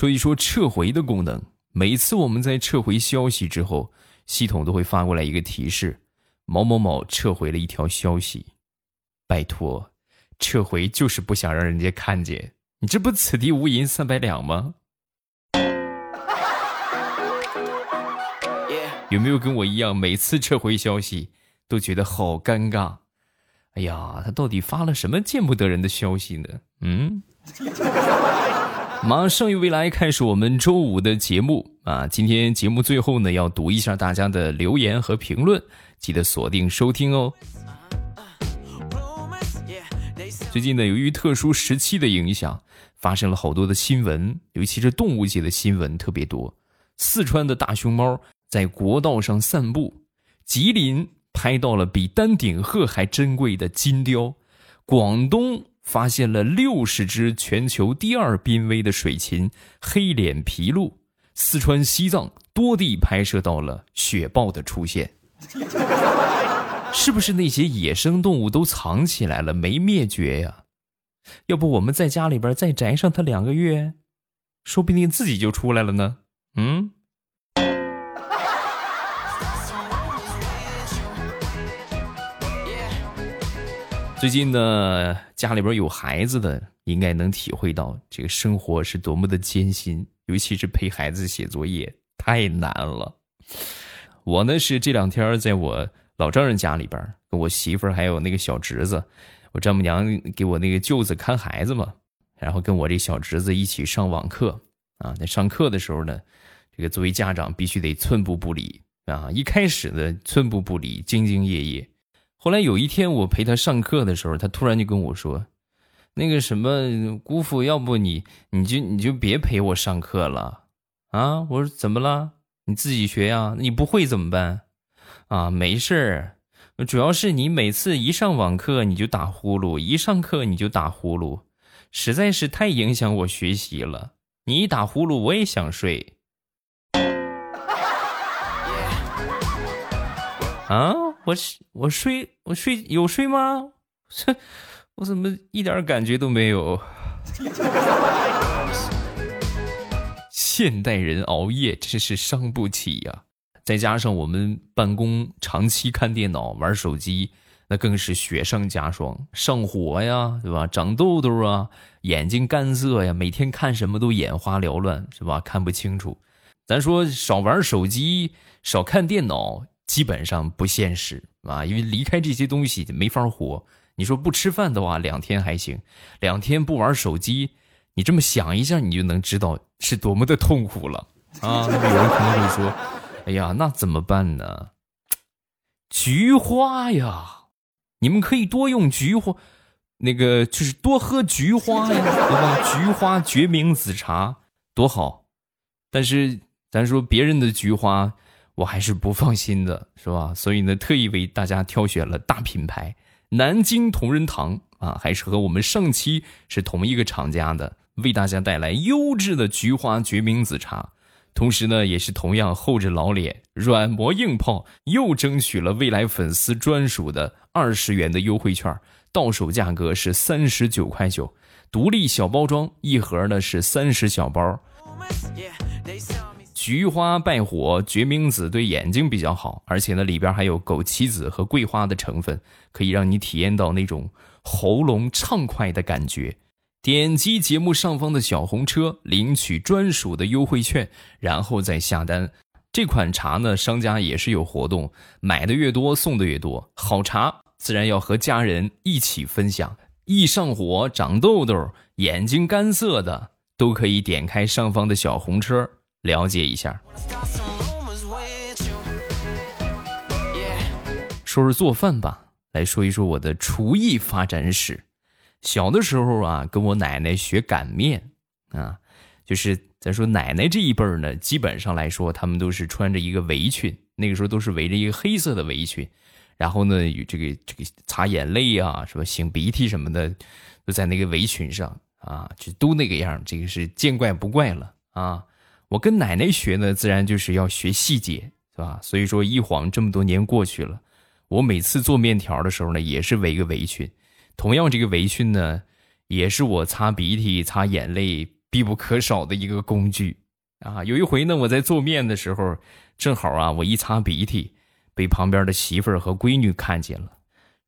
说一说撤回的功能。每次我们在撤回消息之后，系统都会发过来一个提示：某某某撤回了一条消息。拜托，撤回就是不想让人家看见，你这不此地无银三百两吗？有没有跟我一样，每次撤回消息都觉得好尴尬？哎呀，他到底发了什么见不得人的消息呢？嗯。马上与未来开始我们周五的节目啊！今天节目最后呢，要读一下大家的留言和评论，记得锁定收听哦。最近呢，由于特殊时期的影响，发生了好多的新闻，尤其是动物界的新闻特别多。四川的大熊猫在国道上散步，吉林拍到了比丹顶鹤还珍贵的金雕，广东。发现了六十只全球第二濒危的水禽黑脸琵鹭，四川、西藏多地拍摄到了雪豹的出现，是不是那些野生动物都藏起来了，没灭绝呀？要不我们在家里边再宅上它两个月，说不定自己就出来了呢？嗯。最近呢，家里边有孩子的，应该能体会到这个生活是多么的艰辛，尤其是陪孩子写作业太难了。我呢是这两天在我老丈人家里边，跟我媳妇儿还有那个小侄子，我丈母娘给我那个舅子看孩子嘛，然后跟我这小侄子一起上网课啊。在上课的时候呢，这个作为家长必须得寸步不离啊。一开始呢寸步不离，兢兢业业。后来有一天，我陪他上课的时候，他突然就跟我说：“那个什么姑父，要不你你就你就别陪我上课了啊？”我说：“怎么了？你自己学呀？你不会怎么办？啊，没事儿，主要是你每次一上网课你就打呼噜，一上课你就打呼噜，实在是太影响我学习了。你一打呼噜，我也想睡。”啊？我我睡我睡有睡吗？这 我怎么一点感觉都没有？现代人熬夜真是伤不起呀！再加上我们办公长期看电脑玩手机，那更是雪上加霜，上火呀，对吧？长痘痘啊，眼睛干涩呀，每天看什么都眼花缭乱，是吧？看不清楚。咱说少玩手机，少看电脑。基本上不现实啊，因为离开这些东西没法活。你说不吃饭的话，两天还行；两天不玩手机，你这么想一下，你就能知道是多么的痛苦了 啊！那有人可能会说：“哎呀，那怎么办呢？”菊花呀，你们可以多用菊花，那个就是多喝菊花呀，对吧？菊花决明子茶多好。但是咱说别人的菊花。我还是不放心的，是吧？所以呢，特意为大家挑选了大品牌南京同仁堂啊，还是和我们上期是同一个厂家的，为大家带来优质的菊花决明子茶。同时呢，也是同样厚着老脸、软磨硬泡，又争取了未来粉丝专属的二十元的优惠券，到手价格是三十九块九，独立小包装一盒呢是三十小包。菊花败火，决明子对眼睛比较好，而且呢里边还有枸杞子和桂花的成分，可以让你体验到那种喉咙畅快的感觉。点击节目上方的小红车，领取专属的优惠券，然后再下单。这款茶呢，商家也是有活动，买的越多送的越多。好茶自然要和家人一起分享。易上火、长痘痘、眼睛干涩的，都可以点开上方的小红车。了解一下，说说做饭吧。来说一说我的厨艺发展史。小的时候啊，跟我奶奶学擀面啊，就是咱说奶奶这一辈儿呢，基本上来说，他们都是穿着一个围裙，那个时候都是围着一个黑色的围裙，然后呢，有这个这个擦眼泪啊，什么？擤鼻涕什么的，都在那个围裙上啊，就都那个样，这个是见怪不怪了啊。我跟奶奶学呢，自然就是要学细节，是吧？所以说一晃这么多年过去了，我每次做面条的时候呢，也是围个围裙。同样，这个围裙呢，也是我擦鼻涕、擦眼泪必不可少的一个工具啊。有一回呢，我在做面的时候，正好啊，我一擦鼻涕，被旁边的媳妇儿和闺女看见了，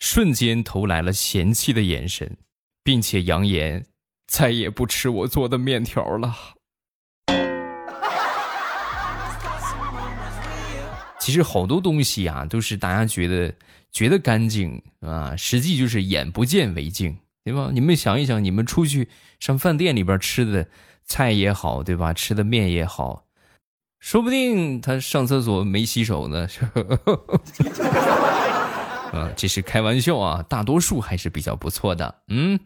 瞬间投来了嫌弃的眼神，并且扬言再也不吃我做的面条了。其实好多东西啊，都是大家觉得觉得干净啊，实际就是眼不见为净，对吧？你们想一想，你们出去上饭店里边吃的菜也好，对吧？吃的面也好，说不定他上厕所没洗手呢。啊，这是开玩笑啊，大多数还是比较不错的，嗯。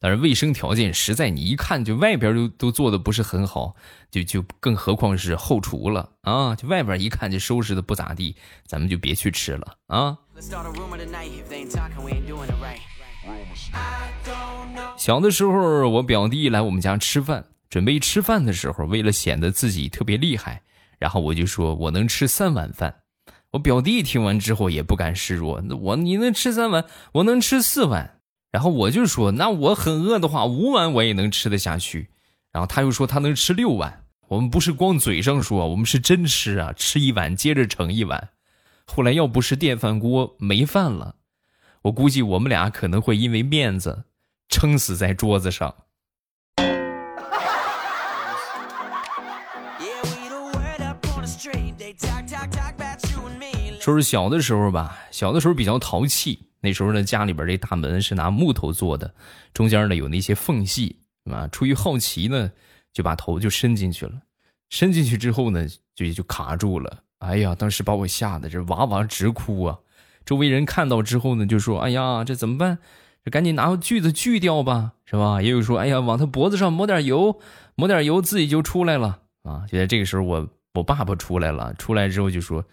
但是卫生条件实在，你一看就外边都都做的不是很好，就就更何况是后厨了啊！就外边一看就收拾的不咋地，咱们就别去吃了啊。小的时候，我表弟来我们家吃饭，准备吃饭的时候，为了显得自己特别厉害，然后我就说我能吃三碗饭。我表弟听完之后也不甘示弱，那我你能吃三碗，我能吃四碗。然后我就说，那我很饿的话，五碗我也能吃得下去。然后他又说他能吃六碗。我们不是光嘴上说，我们是真吃啊，吃一碗接着盛一碗。后来要不是电饭锅没饭了，我估计我们俩可能会因为面子撑死在桌子上。说是小的时候吧，小的时候比较淘气。那时候呢，家里边这大门是拿木头做的，中间呢有那些缝隙，啊，出于好奇呢，就把头就伸进去了。伸进去之后呢，就就卡住了。哎呀，当时把我吓得这哇哇直哭啊！周围人看到之后呢，就说：“哎呀，这怎么办？这赶紧拿锯子锯掉吧，是吧？”也有说：“哎呀，往他脖子上抹点油，抹点油，自己就出来了。”啊，就在这个时候，我我爸爸出来了，出来之后就说。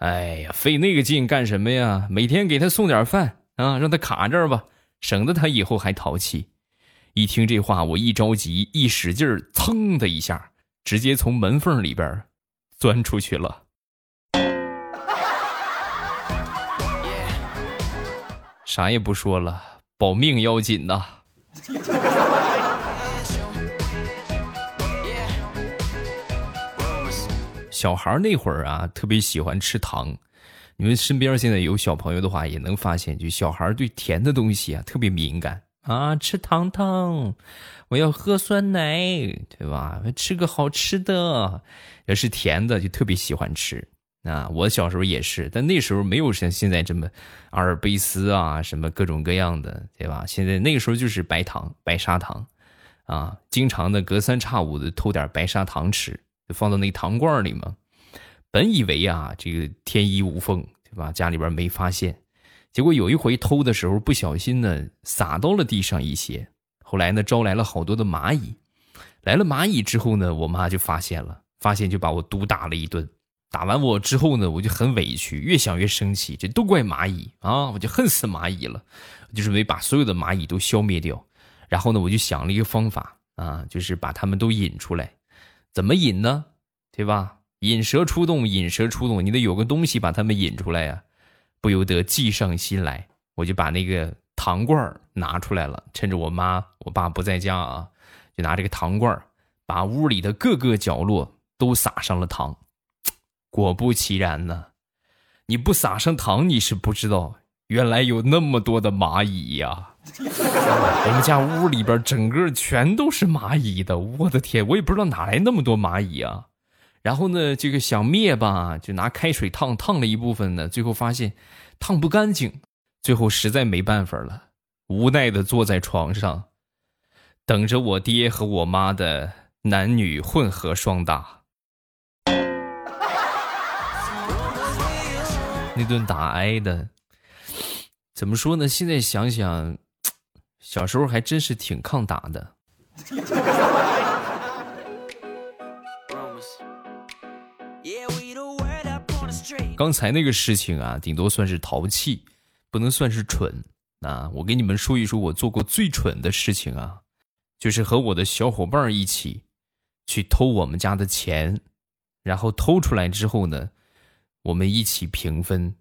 哎呀，费那个劲干什么呀？每天给他送点饭啊，让他卡这儿吧，省得他以后还淘气。一听这话，我一着急，一使劲儿，噌的一下，直接从门缝里边钻出去了。啥也不说了，保命要紧呐。小孩那会儿啊，特别喜欢吃糖。你们身边现在有小朋友的话，也能发现，就小孩对甜的东西啊特别敏感啊。吃糖糖，我要喝酸奶，对吧？吃个好吃的，要是甜的就特别喜欢吃啊。我小时候也是，但那时候没有像现在这么阿尔卑斯啊，什么各种各样的，对吧？现在那个时候就是白糖、白砂糖啊，经常的隔三差五的偷点白砂糖吃。放到那糖罐里嘛，本以为啊，这个天衣无缝，对吧？家里边没发现，结果有一回偷的时候不小心呢，撒到了地上一些。后来呢，招来了好多的蚂蚁。来了蚂蚁之后呢，我妈就发现了，发现就把我毒打了一顿。打完我之后呢，我就很委屈，越想越生气，这都怪蚂蚁啊！我就恨死蚂蚁了，就准备把所有的蚂蚁都消灭掉。然后呢，我就想了一个方法啊，就是把它们都引出来。怎么引呢？对吧？引蛇出洞，引蛇出洞，你得有个东西把它们引出来呀。不由得计上心来，我就把那个糖罐拿出来了。趁着我妈、我爸不在家啊，就拿这个糖罐把屋里的各个角落都撒上了糖。果不其然呢，你不撒上糖，你是不知道，原来有那么多的蚂蚁呀。我们家屋里边整个全都是蚂蚁的，我的天，我也不知道哪来那么多蚂蚁啊。然后呢，这个想灭吧，就拿开水烫烫了一部分呢，最后发现烫不干净，最后实在没办法了，无奈的坐在床上，等着我爹和我妈的男女混合双打。那顿打挨的，怎么说呢？现在想想。小时候还真是挺抗打的。刚才那个事情啊，顶多算是淘气，不能算是蠢。啊，我给你们说一说我做过最蠢的事情啊，就是和我的小伙伴一起去偷我们家的钱，然后偷出来之后呢，我们一起平分。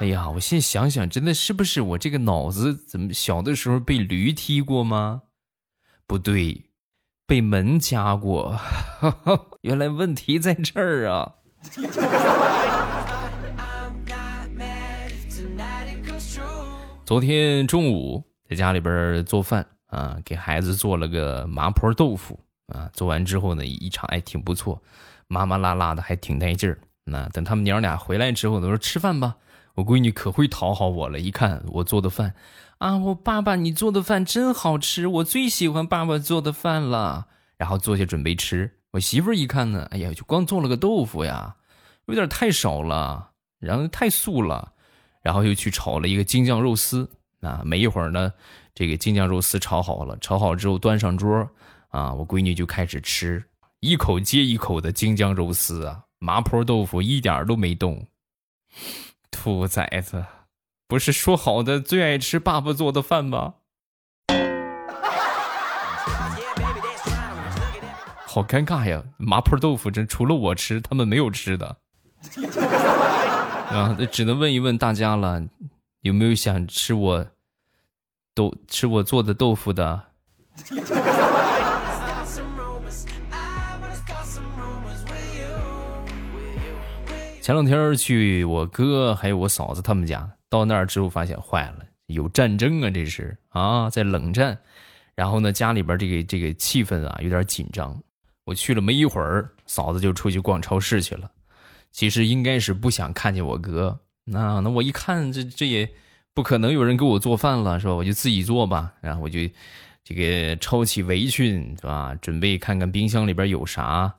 哎呀，我现在想想，真的是不是我这个脑子怎么小的时候被驴踢过吗？不对，被门夹过。原来问题在这儿啊！昨天中午在家里边做饭啊，给孩子做了个麻婆豆腐啊。做完之后呢，一尝哎挺不错，麻麻辣辣的，还挺带劲儿。那等他们娘俩回来之后，都说吃饭吧。我闺女可会讨好我了，一看我做的饭，啊，我爸爸你做的饭真好吃，我最喜欢爸爸做的饭了。然后坐下准备吃，我媳妇儿一看呢，哎呀，就光做了个豆腐呀，有点太少了，然后太素了，然后又去炒了一个京酱肉丝。啊，没一会儿呢，这个京酱肉丝炒好了，炒好之后端上桌，啊，我闺女就开始吃，一口接一口的京酱肉丝啊，麻婆豆腐一点都没动。兔崽子，不是说好的最爱吃爸爸做的饭吗？好尴尬呀！麻婆豆腐真除了我吃，他们没有吃的。啊，那只能问一问大家了，有没有想吃我豆吃我做的豆腐的？前两天去我哥还有我嫂子他们家，到那儿之后发现坏了，有战争啊！这是啊，在冷战。然后呢，家里边这个这个气氛啊有点紧张。我去了没一会儿，嫂子就出去逛超市去了。其实应该是不想看见我哥。那那我一看，这这也不可能有人给我做饭了，是吧？我就自己做吧。然后我就这个抄起围裙，是吧？准备看看冰箱里边有啥，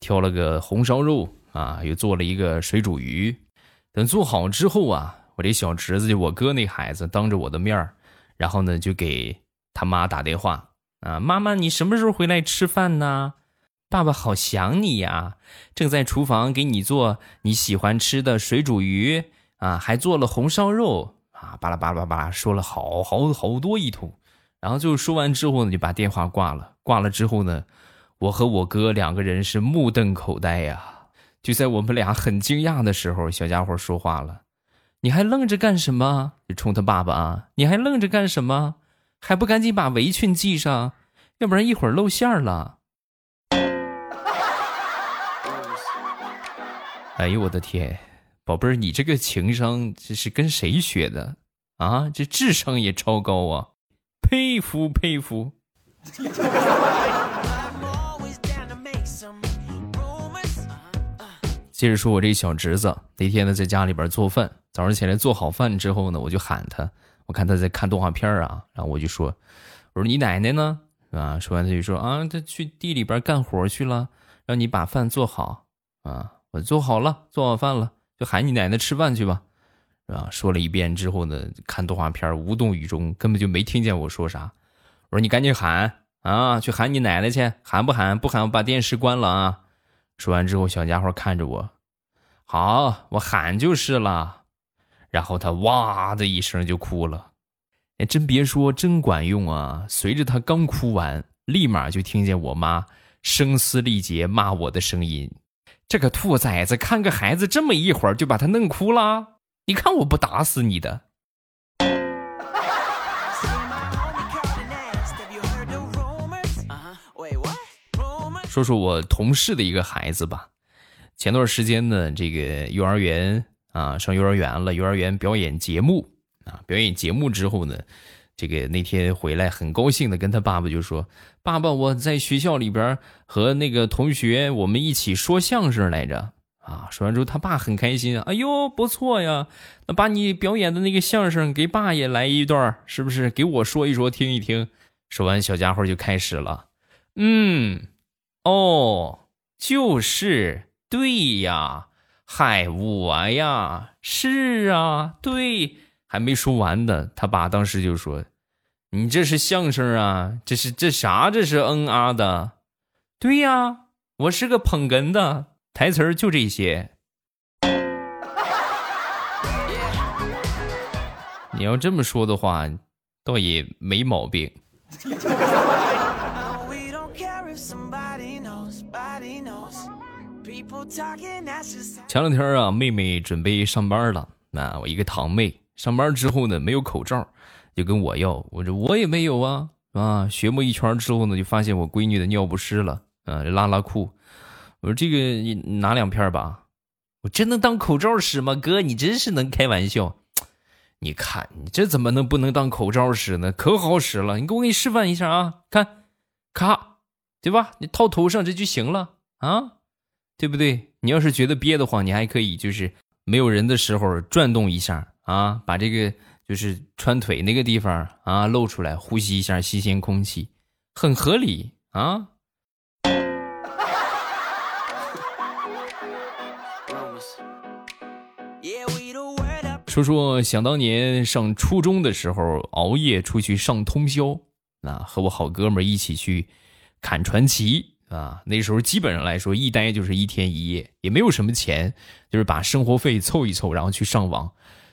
挑了个红烧肉。啊，又做了一个水煮鱼，等做好之后啊，我这小侄子就我哥那孩子当着我的面儿，然后呢就给他妈打电话啊，妈妈你什么时候回来吃饭呢？爸爸好想你呀，正在厨房给你做你喜欢吃的水煮鱼啊，还做了红烧肉啊，巴拉巴拉巴拉说了好好好多一通，然后就说完之后呢就把电话挂了，挂了之后呢，我和我哥两个人是目瞪口呆呀。就在我们俩很惊讶的时候，小家伙说话了：“你还愣着干什么？”就冲他爸爸啊！“你还愣着干什么？还不赶紧把围裙系上，要不然一会儿露馅了。”哎呦我的天，宝贝儿，你这个情商这是跟谁学的啊？这智商也超高啊！佩服佩服。接着说，我这小侄子那天呢，在家里边做饭。早上起来做好饭之后呢，我就喊他，我看他在看动画片啊，然后我就说：“我说你奶奶呢？啊？”说完他就说：“啊，他去地里边干活去了，让你把饭做好啊。”我做好了，做好饭了，就喊你奶奶吃饭去吧，是吧？说了一遍之后呢，看动画片无动于衷，根本就没听见我说啥。我说你赶紧喊啊，去喊你奶奶去，喊不喊？不喊我把电视关了啊！说完之后，小家伙看着我，好，我喊就是了。然后他哇的一声就哭了，哎，真别说，真管用啊！随着他刚哭完，立马就听见我妈声嘶力竭骂我的声音：“这个兔崽子，看个孩子这么一会儿就把他弄哭了，你看我不打死你的！”说说我同事的一个孩子吧，前段时间呢，这个幼儿园啊，上幼儿园了，幼儿园表演节目啊，表演节目之后呢，这个那天回来很高兴的跟他爸爸就说：“爸爸，我在学校里边和那个同学我们一起说相声来着。”啊，说完之后他爸很开心，哎呦不错呀，那把你表演的那个相声给爸也来一段，是不是？给我说一说听一听。说完，小家伙就开始了，嗯。哦，就是对呀，嗨，我呀，是啊，对，还没说完呢，他爸当时就说：“你这是相声啊？这是这啥？这是嗯啊的？对呀，我是个捧哏的，台词儿就这些。你要这么说的话，倒也没毛病。”前两天啊，妹妹准备上班了，那我一个堂妹上班之后呢，没有口罩，就跟我要。我说我也没有啊，啊，学摸一圈之后呢，就发现我闺女的尿不湿了，啊，拉拉裤。我说这个你拿两片吧，我真能当口罩使吗？哥，你真是能开玩笑。你看你这怎么能不能当口罩使呢？可好使了，你给我给你示范一下啊，看，咔，对吧？你套头上这就行了啊，对不对？你要是觉得憋得慌，你还可以就是没有人的时候转动一下啊，把这个就是穿腿那个地方啊露出来，呼吸一下新鲜空气，很合理啊。说说想当年上初中的时候，熬夜出去上通宵，啊，和我好哥们一起去砍传奇啊。那时候基本上来说，一待就是一天一夜，也没有什么钱，就是把生活费凑一凑，然后去上网，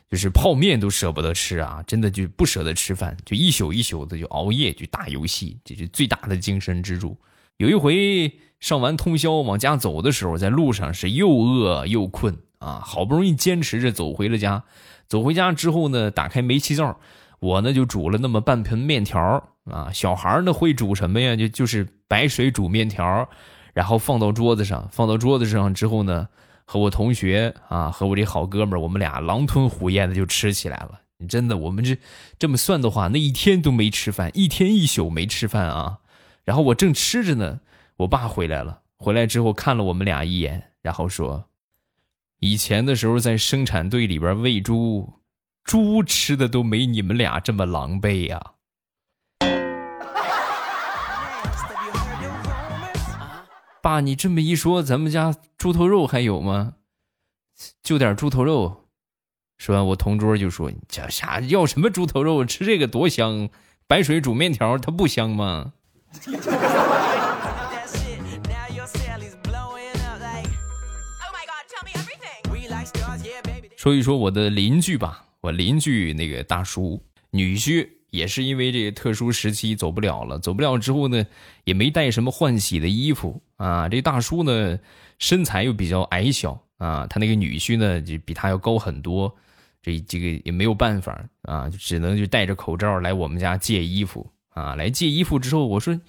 就是泡面都舍不得吃啊，真的就不舍得吃饭，就一宿一宿的就熬夜去打游戏，这是最大的精神支柱。有一回上完通宵往家走的时候，在路上是又饿又困。啊，好不容易坚持着走回了家，走回家之后呢，打开煤气灶，我呢就煮了那么半盆面条啊。小孩呢会煮什么呀？就就是白水煮面条，然后放到桌子上，放到桌子上之后呢，和我同学啊，和我这好哥们儿，我们俩狼吞虎咽的就吃起来了。真的，我们这这么算的话，那一天都没吃饭，一天一宿没吃饭啊。然后我正吃着呢，我爸回来了，回来之后看了我们俩一眼，然后说。以前的时候，在生产队里边喂猪，猪吃的都没你们俩这么狼狈呀。爸，你这么一说，咱们家猪头肉还有吗？就点猪头肉。说完，我同桌就说：“你这啥要什么猪头肉？吃这个多香！白水煮面条，它不香吗？” 说一说我的邻居吧，我邻居那个大叔女婿也是因为这个特殊时期走不了了，走不了之后呢，也没带什么换洗的衣服啊。这大叔呢身材又比较矮小啊，他那个女婿呢就比他要高很多，这这个也没有办法啊，就只能就戴着口罩来我们家借衣服啊。来借衣服之后，我说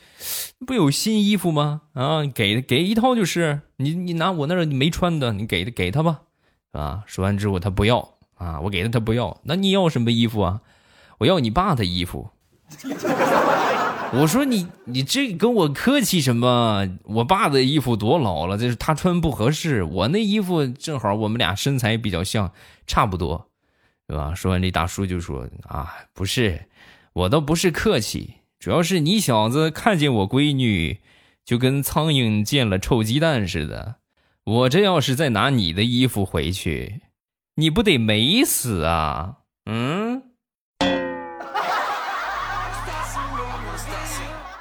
不有新衣服吗？啊，给给一套就是，你你拿我那儿没穿的，你给给他吧。啊！说完之后，他不要啊，我给他，他不要。那你要什么衣服啊？我要你爸的衣服。我说你，你这跟我客气什么？我爸的衣服多老了，这是他穿不合适。我那衣服正好，我们俩身材比较像，差不多，是吧？说完，这大叔就说：“啊，不是，我倒不是客气，主要是你小子看见我闺女，就跟苍蝇见了臭鸡蛋似的。”我这要是再拿你的衣服回去，你不得美死啊？嗯？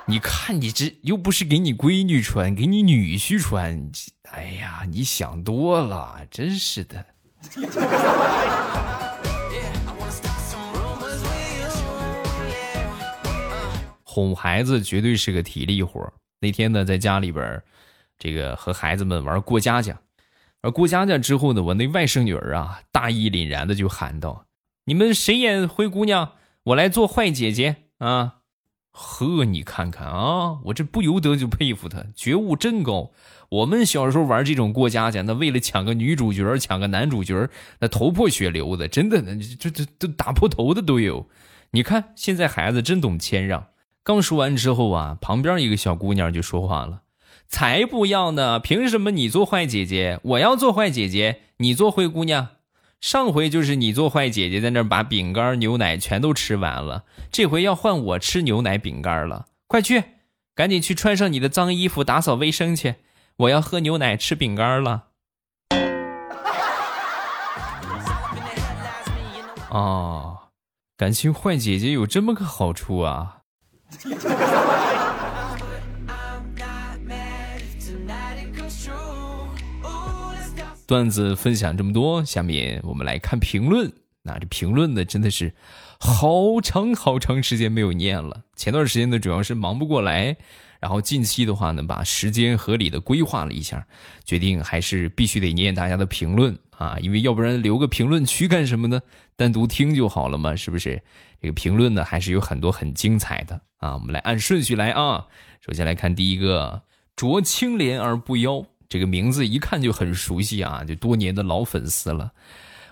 你看你这又不是给你闺女穿，给你女婿穿。哎呀，你想多了，真是的。哄孩子绝对是个体力活。那天呢，在家里边。这个和孩子们玩过家家，而过家家之后呢，我那外甥女儿啊，大义凛然的就喊道：“你们谁演灰姑娘？我来做坏姐姐啊！”呵，你看看啊，我这不由得就佩服他，觉悟真高。我们小时候玩这种过家家，那为了抢个女主角、抢个男主角，那头破血流的，真的，这这都打破头的都有。你看现在孩子真懂谦让。刚说完之后啊，旁边一个小姑娘就说话了。才不要呢！凭什么你做坏姐姐，我要做坏姐姐，你做灰姑娘？上回就是你做坏姐姐，在那把饼干、牛奶全都吃完了，这回要换我吃牛奶、饼干了。快去，赶紧去穿上你的脏衣服，打扫卫生去。我要喝牛奶、吃饼干了。哦，感情坏姐姐有这么个好处啊！段子分享这么多，下面我们来看评论。那这评论呢，真的是好长好长时间没有念了。前段时间呢，主要是忙不过来，然后近期的话呢，把时间合理的规划了一下，决定还是必须得念大家的评论啊，因为要不然留个评论区干什么呢？单独听就好了嘛，是不是？这个评论呢还是有很多很精彩的啊，我们来按顺序来啊。首先来看第一个，濯清涟而不妖，这个名字一看就很熟悉啊，就多年的老粉丝了。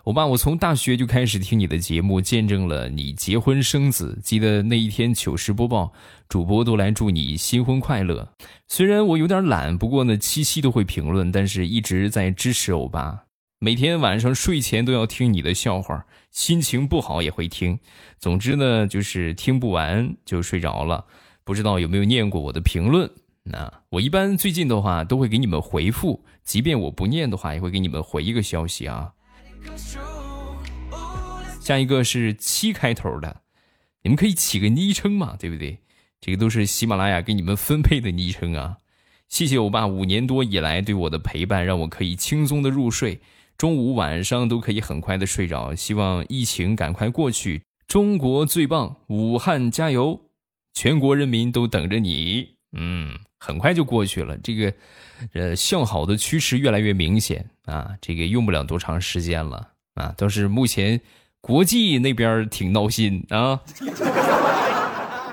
我爸，我从大学就开始听你的节目，见证了你结婚生子。记得那一天糗事播报，主播都来祝你新婚快乐。虽然我有点懒，不过呢，七夕都会评论，但是一直在支持欧巴。每天晚上睡前都要听你的笑话，心情不好也会听。总之呢，就是听不完就睡着了。不知道有没有念过我的评论？那我一般最近的话都会给你们回复，即便我不念的话，也会给你们回一个消息啊。下一个是七开头的，你们可以起个昵称嘛，对不对？这个都是喜马拉雅给你们分配的昵称啊。谢谢我爸五年多以来对我的陪伴，让我可以轻松的入睡，中午晚上都可以很快的睡着。希望疫情赶快过去，中国最棒，武汉加油，全国人民都等着你。嗯，很快就过去了，这个，呃，向好的趋势越来越明显啊，这个用不了多长时间了啊，倒是目前国际那边挺闹心啊。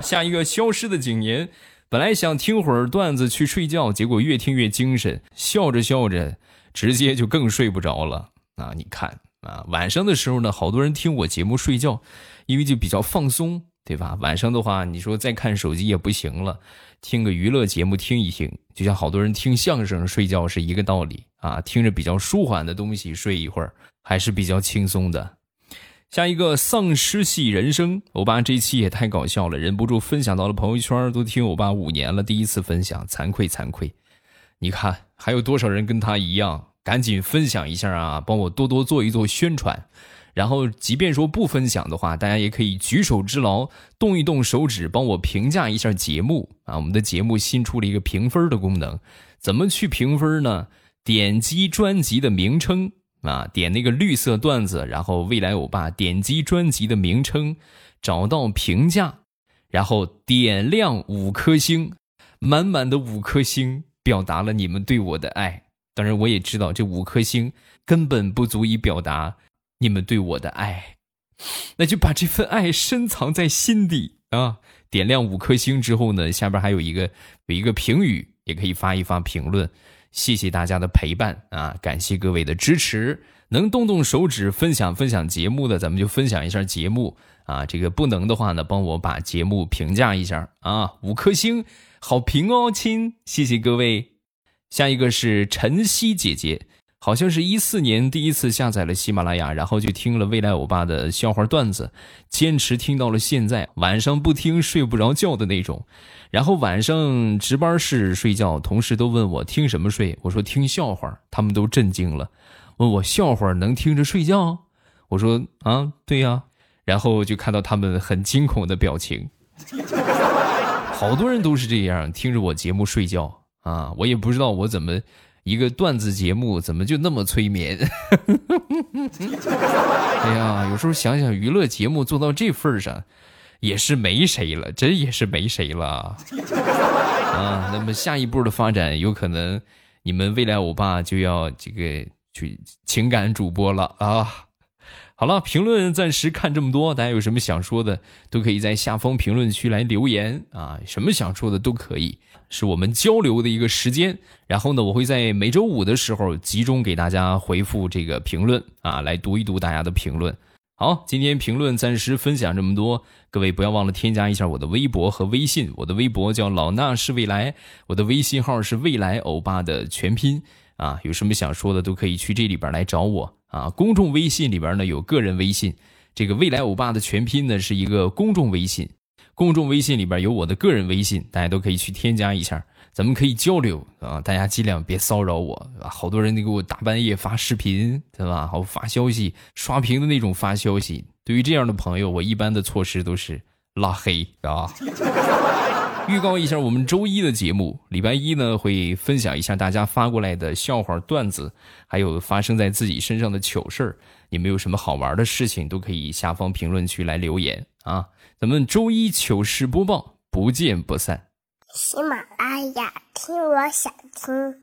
下一个消失的景年，本来想听会儿段子去睡觉，结果越听越精神，笑着笑着直接就更睡不着了啊！你看啊，晚上的时候呢，好多人听我节目睡觉，因为就比较放松。对吧？晚上的话，你说再看手机也不行了，听个娱乐节目听一听，就像好多人听相声睡觉是一个道理啊。听着比较舒缓的东西睡一会儿，还是比较轻松的。下一个丧尸系人生，欧巴这期也太搞笑了，忍不住分享到了朋友圈，都听欧巴五年了，第一次分享，惭愧惭愧。你看还有多少人跟他一样？赶紧分享一下啊，帮我多多做一做宣传。然后，即便说不分享的话，大家也可以举手之劳，动一动手指，帮我评价一下节目啊！我们的节目新出了一个评分的功能，怎么去评分呢？点击专辑的名称啊，点那个绿色段子，然后未来欧巴点击专辑的名称，找到评价，然后点亮五颗星，满满的五颗星，表达了你们对我的爱。当然，我也知道这五颗星根本不足以表达。你们对我的爱，那就把这份爱深藏在心底啊！点亮五颗星之后呢，下边还有一个有一个评语，也可以发一发评论。谢谢大家的陪伴啊！感谢各位的支持。能动动手指分享分享节目的，咱们就分享一下节目啊！这个不能的话呢，帮我把节目评价一下啊！五颗星好评哦，亲！谢谢各位。下一个是晨曦姐姐。好像是一四年第一次下载了喜马拉雅，然后就听了未来欧巴的笑话段子，坚持听到了现在。晚上不听睡不着觉的那种，然后晚上值班室睡觉，同事都问我听什么睡，我说听笑话，他们都震惊了，问我笑话能听着睡觉？我说啊，对呀，然后就看到他们很惊恐的表情，好多人都是这样听着我节目睡觉啊，我也不知道我怎么。一个段子节目怎么就那么催眠？哎呀，有时候想想娱乐节目做到这份上，也是没谁了，真也是没谁了 啊！那么下一步的发展，有可能你们未来欧巴就要这个去情感主播了啊！好了，评论暂时看这么多，大家有什么想说的，都可以在下方评论区来留言啊，什么想说的都可以。是我们交流的一个时间，然后呢，我会在每周五的时候集中给大家回复这个评论啊，来读一读大家的评论。好，今天评论暂时分享这么多，各位不要忘了添加一下我的微博和微信，我的微博叫老衲是未来，我的微信号是未来欧巴的全拼啊，有什么想说的都可以去这里边来找我啊。公众微信里边呢有个人微信，这个未来欧巴的全拼呢是一个公众微信。公众微信里边有我的个人微信，大家都可以去添加一下，咱们可以交流啊！大家尽量别骚扰我，好多人都给我大半夜发视频，对吧？好发消息、刷屏的那种发消息。对于这样的朋友，我一般的措施都是拉黑啊。预告一下我们周一的节目，礼拜一呢会分享一下大家发过来的笑话段子，还有发生在自己身上的糗事儿。你们有什么好玩的事情，都可以下方评论区来留言啊！咱们周一糗事播报，不见不散。喜马拉雅，听我想听。